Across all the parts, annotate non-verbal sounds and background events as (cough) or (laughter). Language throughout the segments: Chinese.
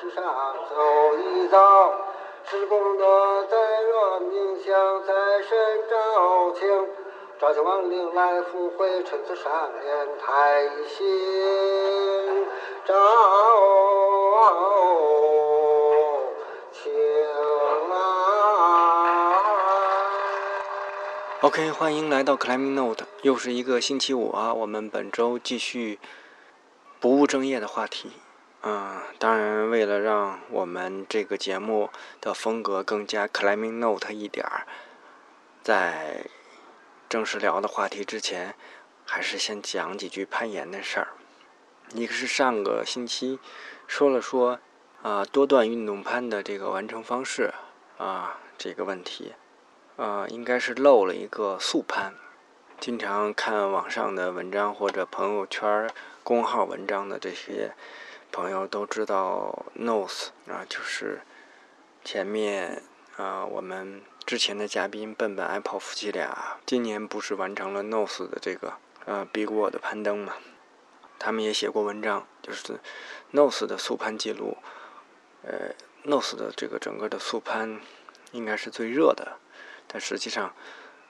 世上走一遭。是功德清，照清亡灵来福慧，陈词上莲台心照清啊。OK，欢迎来到 Climbing Note，又是一个星期五啊。我们本周继续不务正业的话题。嗯，当然，为了让我们这个节目的风格更加 Climbing Note 一点儿，在正式聊的话题之前，还是先讲几句攀岩的事儿。一个是上个星期说了说啊、多段运动攀的这个完成方式啊、这个问题。呃，应该是漏了一个速攀。经常看网上的文章或者朋友圈公号文章的这些朋友都知道，nose 啊，就是前面啊、我们之前的嘉宾笨笨 Apple 夫妻俩今年不是完成了 nose 的这个呃 Big Wall 的攀登嘛？他们也写过文章，就是 nose 的速攀记录，呃，nose 的这个整个的速攀应该是最热的。但实际上，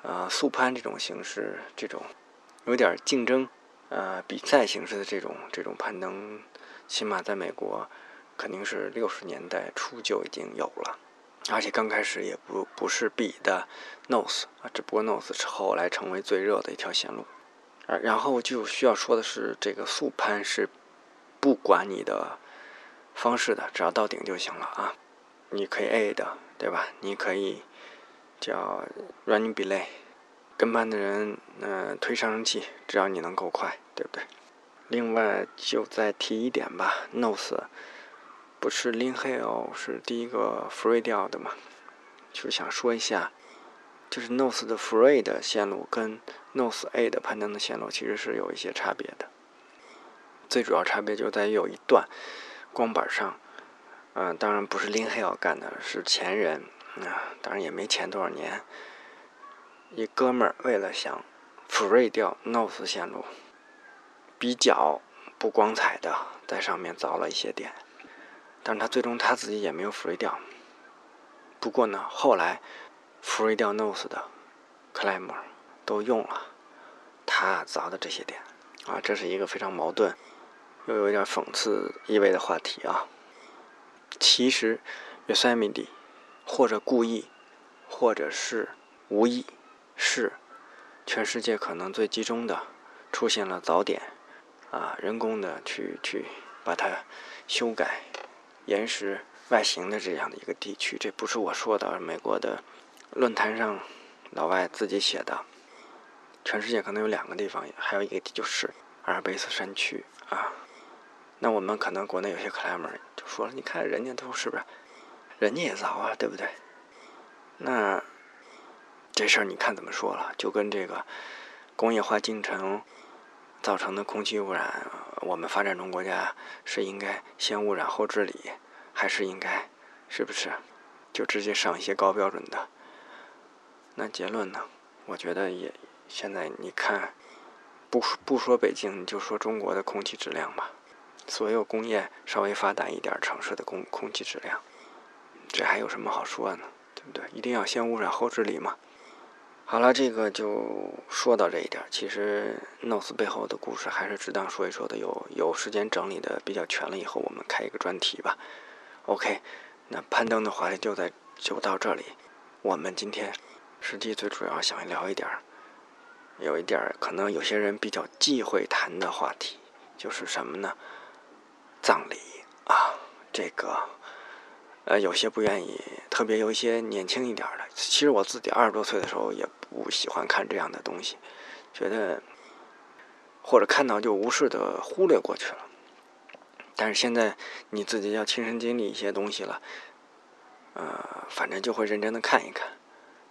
呃，速攀这种形式，这种有点竞争，呃，比赛形式的这种这种攀登，起码在美国，肯定是六十年代初就已经有了，而且刚开始也不不是比的 nose 啊，只不过 nose 是后来成为最热的一条线路，啊，然后就需要说的是，这个速攀是不管你的方式的，只要到顶就行了啊，你可以 A 的，对吧？你可以。叫 running belay，跟班的人，嗯、推上升器，只要你能够快，对不对？另外，就再提一点吧，nose 不是 Lin Hill 是第一个 free 掉的嘛？就是想说一下，就是 nose 的 free 的线路跟 nose A 的攀登的线路其实是有一些差别的。最主要差别就在于有一段光板上，嗯、当然不是 Lin Hill 干的，是前人。啊，当然也没前多少年。一哥们儿为了想 free 掉 nose 线路，比较不光彩的在上面凿了一些点，但是他最终他自己也没有 free 掉。不过呢，后来 free 掉 nose 的 climber 都用了他砸的这些点，啊，这是一个非常矛盾又有一点讽刺意味的话题啊。其实 Yosemite 或者故意，或者是无意，是全世界可能最集中的出现了早点，啊，人工的去去把它修改岩石外形的这样的一个地区。这不是我说的，美国的论坛上老外自己写的。全世界可能有两个地方，还有一个就是阿尔卑斯山区啊。那我们可能国内有些 climber 就说了，你看人家都是不是？人家也凿啊，对不对？那这事儿你看怎么说了？就跟这个工业化进程造成的空气污染，我们发展中国家是应该先污染后治理，还是应该是不是就直接上一些高标准的？那结论呢？我觉得也现在你看，不不说北京，你就说中国的空气质量吧，所有工业稍微发达一点城市的空空气质量。这还有什么好说呢？对不对？一定要先污染后治理嘛。好了，这个就说到这一点。其实 nose 背后的故事还是值当说一说的。有有时间整理的比较全了以后，我们开一个专题吧。OK，那攀登的话题就在就到这里。我们今天实际最主要想聊一点，有一点可能有些人比较忌讳谈的话题，就是什么呢？葬礼啊，这个。呃，有些不愿意，特别有一些年轻一点的。其实我自己二十多岁的时候也不喜欢看这样的东西，觉得或者看到就无视的忽略过去了。但是现在你自己要亲身经历一些东西了，呃，反正就会认真的看一看。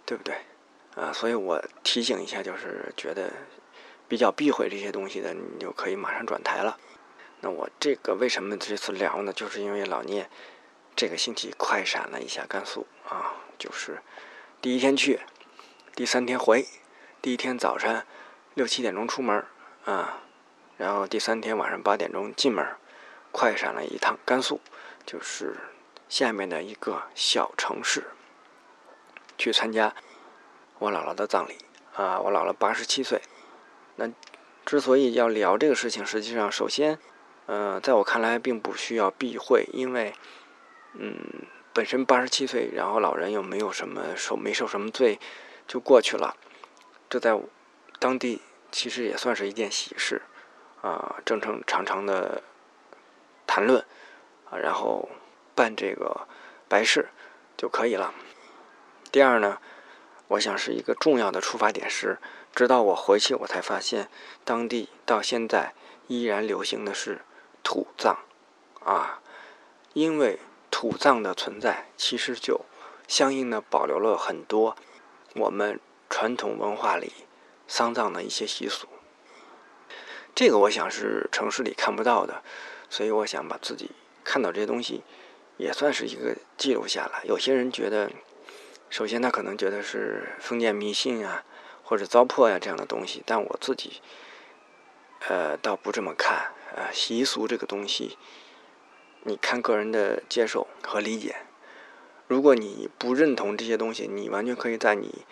对不对？啊，所以我提醒一下，就是觉得比较避讳这些东西的，你就可以马上转台了。那我这个为什么这次聊呢？就是因为老聂这个星期快闪了一下甘肃啊，就是第一天去，第三天回，第一天早晨六七点钟出门啊，然后第三天晚上八点钟进门，快闪了一趟甘肃，就是下面的一个小城市，去参加我姥姥的葬礼啊，我姥姥八十七岁。那之所以要聊这个事情，实际上首先。嗯，在我看来，并不需要避讳，因为，嗯，本身八十七岁，然后老人又没有什么受没受什么罪，就过去了。这在当地其实也算是一件喜事，啊，正正常常的谈论，啊，然后办这个白事就可以了。第二呢，我想是一个重要的出发点是，直到我回去，我才发现当地到现在依然流行的是。土葬，啊，因为土葬的存在，其实就相应的保留了很多我们传统文化里丧葬的一些习俗。这个我想是城市里看不到的，所以我想把自己看到这些东西也算是一个记录下来。有些人觉得，首先他可能觉得是封建迷信啊，或者糟粕呀这样的东西，但我自己，呃，倒不这么看。呃，习俗这个东西，你看个人的接受和理解。如果你不认同这些东西，你完全可以在你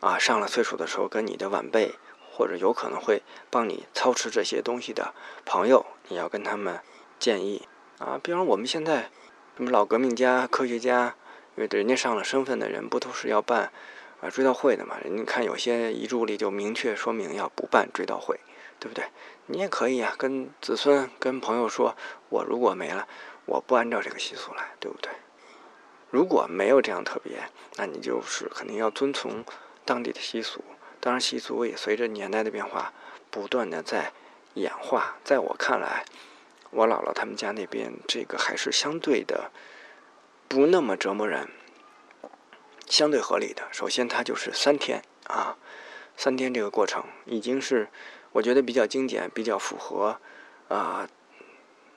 啊上了岁数的时候，跟你的晚辈或者有可能会帮你操持这些东西的朋友，你要跟他们建议啊。比方我们现在什么老革命家、科学家，因为人家上了身份的人，不都是要办啊追悼会的嘛？人家看有些遗嘱里就明确说明要不办追悼会。对不对？你也可以啊，跟子孙、跟朋友说，我如果没了，我不按照这个习俗来，对不对？如果没有这样特别，那你就是肯定要遵从当地的习俗。当然，习俗也随着年代的变化，不断的在演化。在我看来，我姥姥他们家那边这个还是相对的不那么折磨人，相对合理的。首先，它就是三天啊，三天这个过程已经是。我觉得比较精简，比较符合啊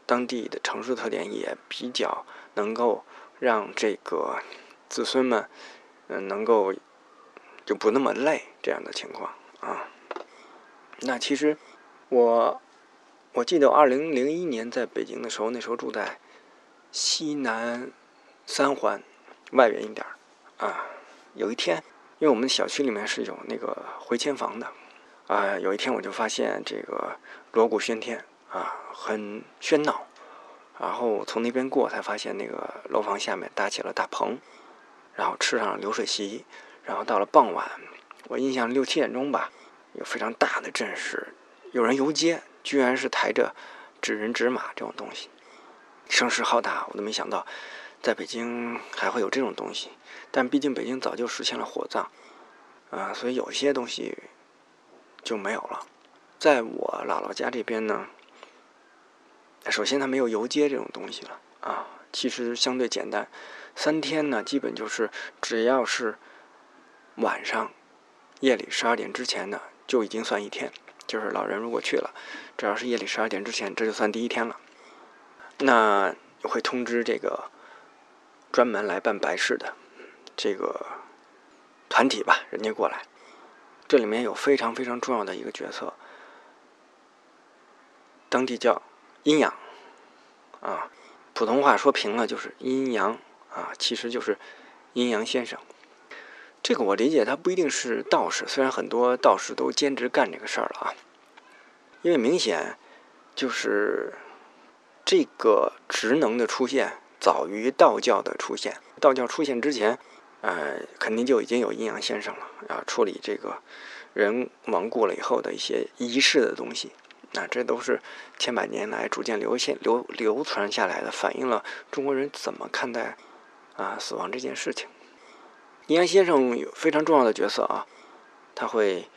当地的城市特点，也比较能够让这个子孙们嗯能够就不那么累这样的情况啊。那其实我我记得二零零一年在北京的时候，那时候住在西南三环外边一点儿啊。有一天，因为我们小区里面是有那个回迁房的。啊，有一天我就发现这个锣鼓喧天啊，很喧闹。然后从那边过，才发现那个楼房下面搭起了大棚，然后吃上了流水席。然后到了傍晚，我印象六七点钟吧，有非常大的阵势，有人游街，居然是抬着纸人纸马这种东西，声势浩大。我都没想到，在北京还会有这种东西。但毕竟北京早就实现了火葬，啊，所以有些东西。就没有了。在我姥姥家这边呢，首先它没有游街这种东西了啊，其实相对简单。三天呢，基本就是只要是晚上夜里十二点之前的，就已经算一天。就是老人如果去了，只要是夜里十二点之前，这就算第一天了。那会通知这个专门来办白事的这个团体吧，人家过来。这里面有非常非常重要的一个角色，当地叫阴阳，啊，普通话说平了就是阴阳啊，其实就是阴阳先生。这个我理解，他不一定是道士，虽然很多道士都兼职干这个事儿了啊，因为明显就是这个职能的出现早于道教的出现，道教出现之前。呃，肯定就已经有阴阳先生了啊，处理这个人亡故了以后的一些仪式的东西，那这都是千百年来逐渐流现流流传下来的，反映了中国人怎么看待啊死亡这件事情。阴阳先生有非常重要的角色啊，他会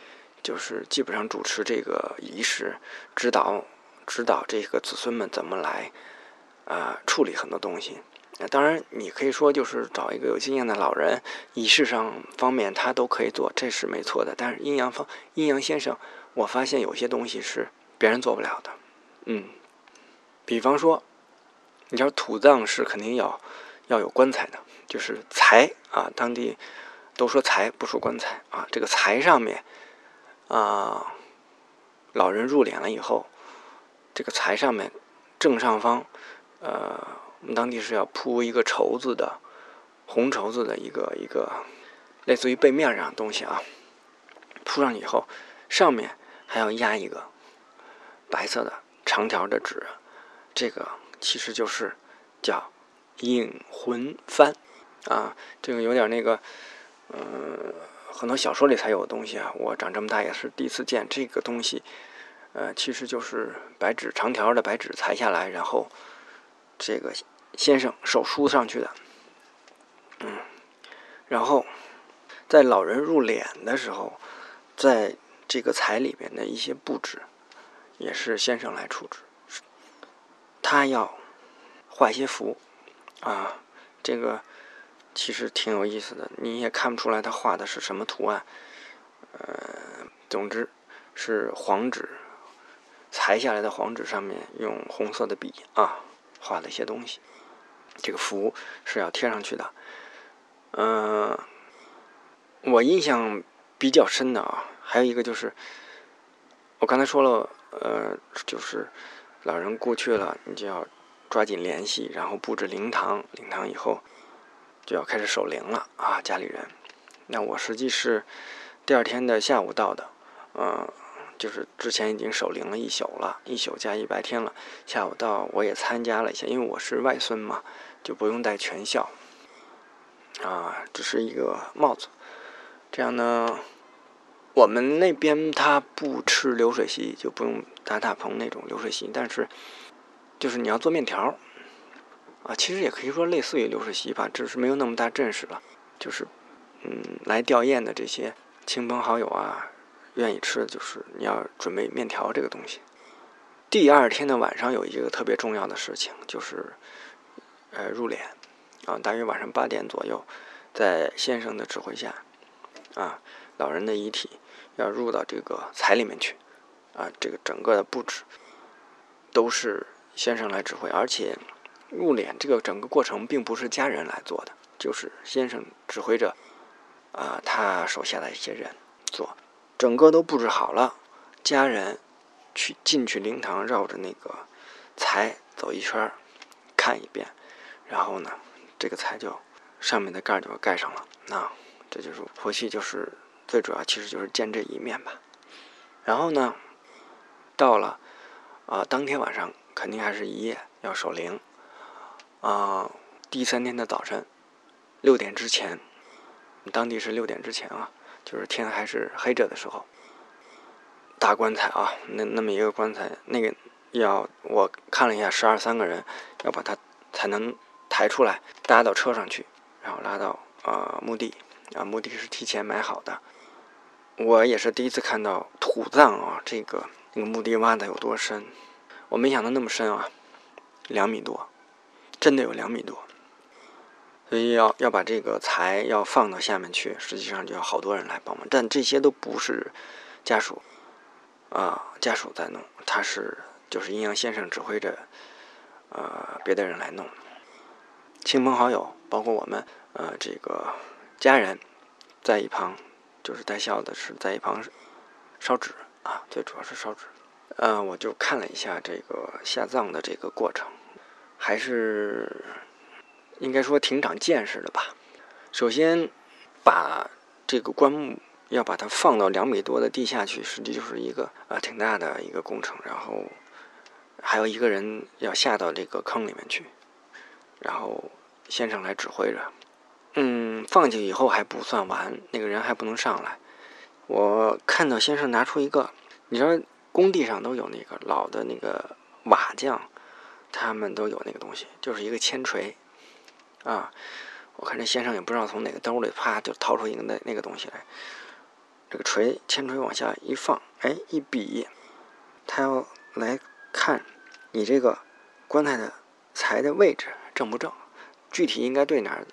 就是基本上主持这个仪式，指导指导这个子孙们怎么来啊处理很多东西那当然，你可以说就是找一个有经验的老人，仪式上方面他都可以做，这是没错的。但是阴阳方阴阳先生，我发现有些东西是别人做不了的。嗯，比方说，你知道土葬是肯定要要有棺材的，就是财啊，当地都说财不说棺材啊。这个财上面啊，老人入殓了以后，这个财上面正上方，呃。我们当地是要铺一个绸子的，红绸子的一个一个，类似于被面这样东西啊。铺上以后，上面还要压一个白色的长条的纸，这个其实就是叫引魂幡啊。这个有点那个，嗯，很多小说里才有的东西啊。我长这么大也是第一次见这个东西。呃，其实就是白纸长条的白纸裁下来，然后这个。先生手书上去的，嗯，然后在老人入殓的时候，在这个彩里边的一些布置，也是先生来处置。他要画一些符，啊，这个其实挺有意思的，你也看不出来他画的是什么图案。呃，总之是黄纸裁下来的黄纸上面用红色的笔啊画了一些东西。这个符是要贴上去的，嗯，我印象比较深的啊，还有一个就是，我刚才说了，呃，就是老人过去了，你就要抓紧联系，然后布置灵堂，灵堂以后就要开始守灵了啊，家里人。那我实际是第二天的下午到的，嗯。就是之前已经守灵了一宿了，一宿加一白天了。下午到我也参加了一下，因为我是外孙嘛，就不用带全孝，啊，只是一个帽子。这样呢，我们那边他不吃流水席，就不用搭大棚那种流水席，但是就是你要做面条，啊，其实也可以说类似于流水席吧，只是没有那么大阵势了。就是嗯，来吊唁的这些亲朋好友啊。愿意吃的就是你要准备面条这个东西。第二天的晚上有一个特别重要的事情，就是呃入殓啊，大约晚上八点左右，在先生的指挥下啊，老人的遗体要入到这个彩里面去啊，这个整个的布置都是先生来指挥，而且入殓这个整个过程并不是家人来做的，就是先生指挥着啊他手下的一些人做。整个都布置好了，家人去进去灵堂，绕着那个财走一圈看一遍，然后呢，这个财就上面的盖就盖上了。那这就是回去就是最主要，其实就是见这一面吧。然后呢，到了啊，当天晚上肯定还是一夜要守灵啊。第三天的早晨六点之前，当地是六点之前啊。就是天还是黑着的时候，大棺材啊，那那么一个棺材，那个要我看了一下，十二三个人要把它才能抬出来，搭到车上去，然后拉到啊墓地啊，墓地是提前买好的。我也是第一次看到土葬啊，这个那个墓地挖的有多深，我没想到那么深啊，两米多，真的有两米多。所以要要把这个财要放到下面去，实际上就要好多人来帮忙，但这些都不是家属啊，家属在弄，他是就是阴阳先生指挥着，呃，别的人来弄，亲朋好友，包括我们，呃，这个家人在一旁，就是带孝的是在一旁烧纸啊，最主要是烧纸，呃，我就看了一下这个下葬的这个过程，还是。应该说挺长见识的吧。首先，把这个棺木要把它放到两米多的地下去，实际就是一个啊挺大的一个工程。然后还有一个人要下到这个坑里面去，然后先生来指挥着。嗯，放进去以后还不算完，那个人还不能上来。我看到先生拿出一个，你知道工地上都有那个老的那个瓦匠，他们都有那个东西，就是一个铅锤。啊，我看这先生也不知道从哪个兜里啪就掏出一个那那个东西来，这个锤铅锤往下一放，哎，一比，他要来看你这个棺材的财的位置正不正，具体应该对哪儿，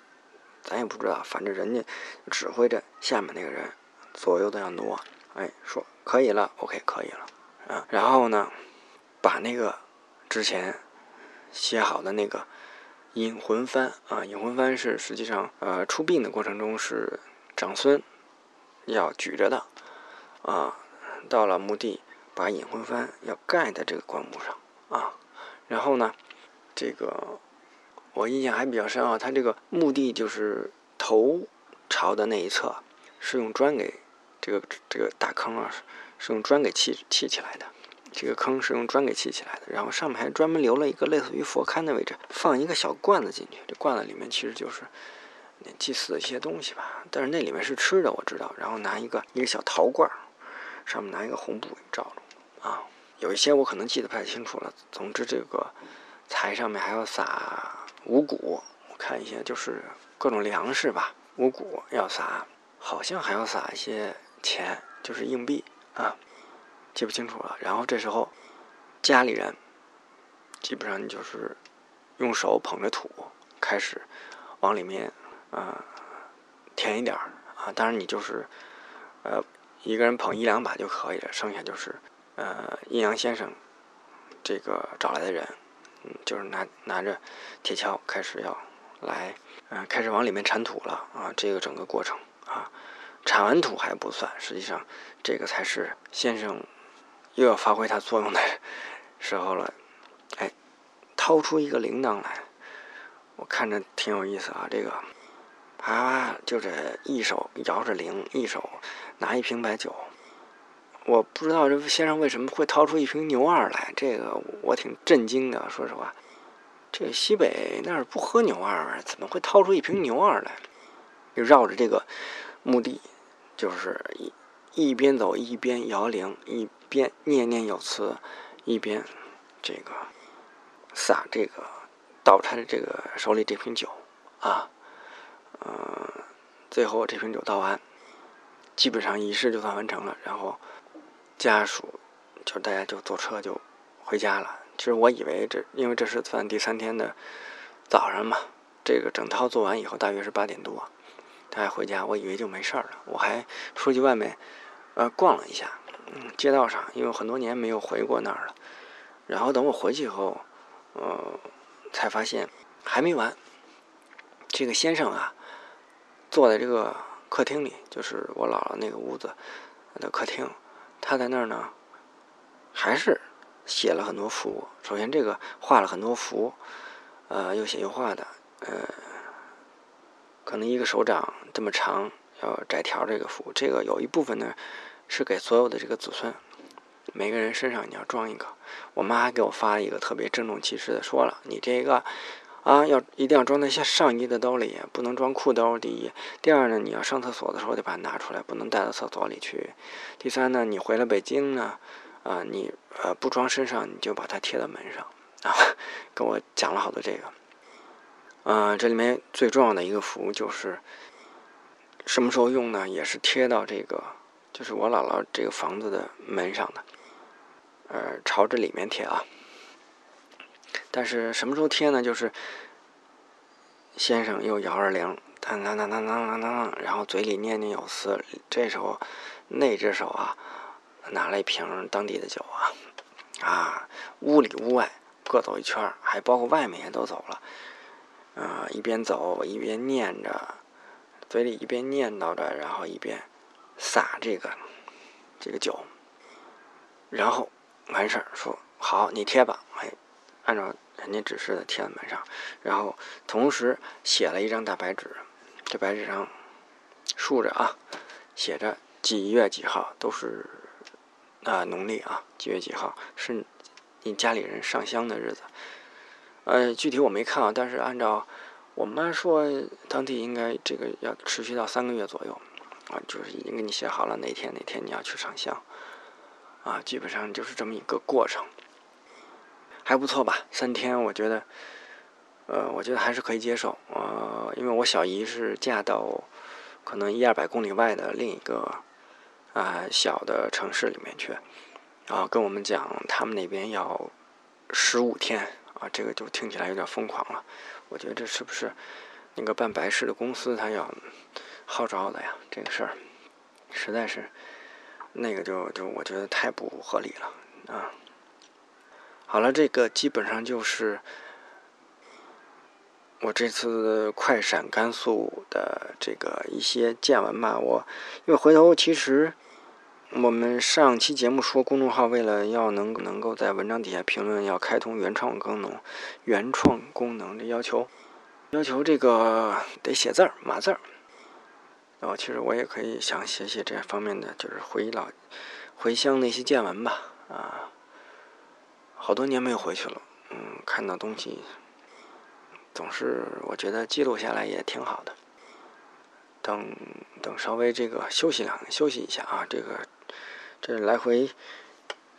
咱也不知道。反正人家指挥着下面那个人左右都要挪，哎，说可以了，OK，可以了，啊，然后呢，把那个之前写好的那个引魂幡啊，引魂幡是实际上呃出殡的过程中是长孙要举着的啊，到了墓地把引魂幡要盖在这个棺木上啊，然后呢，这个。我印象还比较深啊，它这个墓地就是头朝的那一侧，是用砖给这个这个大坑啊，是用砖给砌砌起来的。这个坑是用砖给砌起来的，然后上面还专门留了一个类似于佛龛的位置，放一个小罐子进去。这罐子里面其实就是祭祀的一些东西吧，但是那里面是吃的，我知道。然后拿一个一个小陶罐，上面拿一个红布给罩住啊。有一些我可能记得不太清楚了。总之，这个财上面还要撒。五谷，我看一下，就是各种粮食吧。五谷要撒，好像还要撒一些钱，就是硬币啊，记不清楚了。然后这时候，家里人基本上你就是用手捧着土，开始往里面啊填一点儿啊。当然你就是呃一个人捧一两把就可以了，剩下就是呃阴阳先生这个找来的人。嗯，就是拿拿着铁锹开始要来，嗯，开始往里面铲土了啊！这个整个过程啊，铲完土还不算，实际上这个才是先生又要发挥它作用的 (laughs) 时候了。哎，掏出一个铃铛来，我看着挺有意思啊。这个啪，就这一手摇着铃，一手拿一瓶白酒。我不知道这先生为什么会掏出一瓶牛二来，这个我挺震惊的。说实话，这西北那儿不喝牛二，怎么会掏出一瓶牛二来？就绕着这个墓地，就是一一边走一边摇铃，一边念念有词，一边这个撒这个倒他的这个手里这瓶酒啊，嗯，最后这瓶酒倒完，基本上仪式就算完成了，然后。家属就大家就坐车就回家了。其实我以为这，因为这是算第三天的早上嘛，这个整套做完以后大约是八点多，大家回家，我以为就没事儿了。我还出去外面呃逛了一下，街道上，因为很多年没有回过那儿了。然后等我回去以后，呃，才发现还没完。这个先生啊，坐在这个客厅里，就是我姥姥那个屋子的客厅。他在那儿呢，还是写了很多符。首先，这个画了很多符，呃，又写又画的，呃，可能一个手掌这么长，要窄条这个符。这个有一部分呢，是给所有的这个子孙，每个人身上你要装一个。我妈还给我发了一个特别郑重其事的说了：“你这个。”啊，要一定要装在下上衣的兜里，不能装裤兜。第一，第二呢，你要上厕所的时候得把它拿出来，不能带到厕所里去。第三呢，你回了北京呢，啊，你呃不装身上，你就把它贴到门上啊。跟我讲了好多这个。嗯，这里面最重要的一个符就是什么时候用呢？也是贴到这个，就是我姥姥这个房子的门上的，呃，朝着里面贴啊。但是什么时候贴呢？就是先生又摇着铃，当当当当当当当，然后嘴里念念有词。这时候那只手啊，拿了一瓶当地的酒啊，啊，屋里屋外各走一圈，还包括外面也都走了。啊，一边走一边念着，嘴里一边念叨着，然后一边撒这个这个酒，然后完事儿说好，你贴吧，哎。按照人家指示的贴在门上，然后同时写了一张大白纸，这白纸上竖着啊，写着几月几号，都是啊农历啊几月几号是你家里人上香的日子。呃，具体我没看啊，但是按照我妈说，当地应该这个要持续到三个月左右啊，就是已经给你写好了哪天哪天你要去上香啊，基本上就是这么一个过程。还不错吧，三天我觉得，呃，我觉得还是可以接受。呃，因为我小姨是嫁到可能一二百公里外的另一个啊小的城市里面去，然后跟我们讲他们那边要十五天啊，这个就听起来有点疯狂了。我觉得这是不是那个办白事的公司他要号召的呀，这个事儿实在是那个就就我觉得太不合理了啊。好了，这个基本上就是我这次快闪甘肃的这个一些见闻吧。我因为回头其实。我们上期节目说，公众号为了要能能够在文章底下评论，要开通原创功能，原创功能的要求，要求这个得写字儿，码字儿。哦，其实我也可以想写写这方面的，就是回老回乡那些见闻吧。啊，好多年没有回去了，嗯，看到东西总是我觉得记录下来也挺好的。等等，稍微这个休息两休息一下啊，这个。这来回，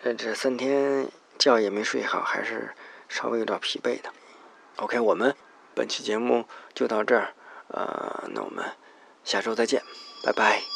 呃，这三天觉也没睡好，还是稍微有点疲惫的。OK，我们本期节目就到这儿，呃，那我们下周再见，拜拜。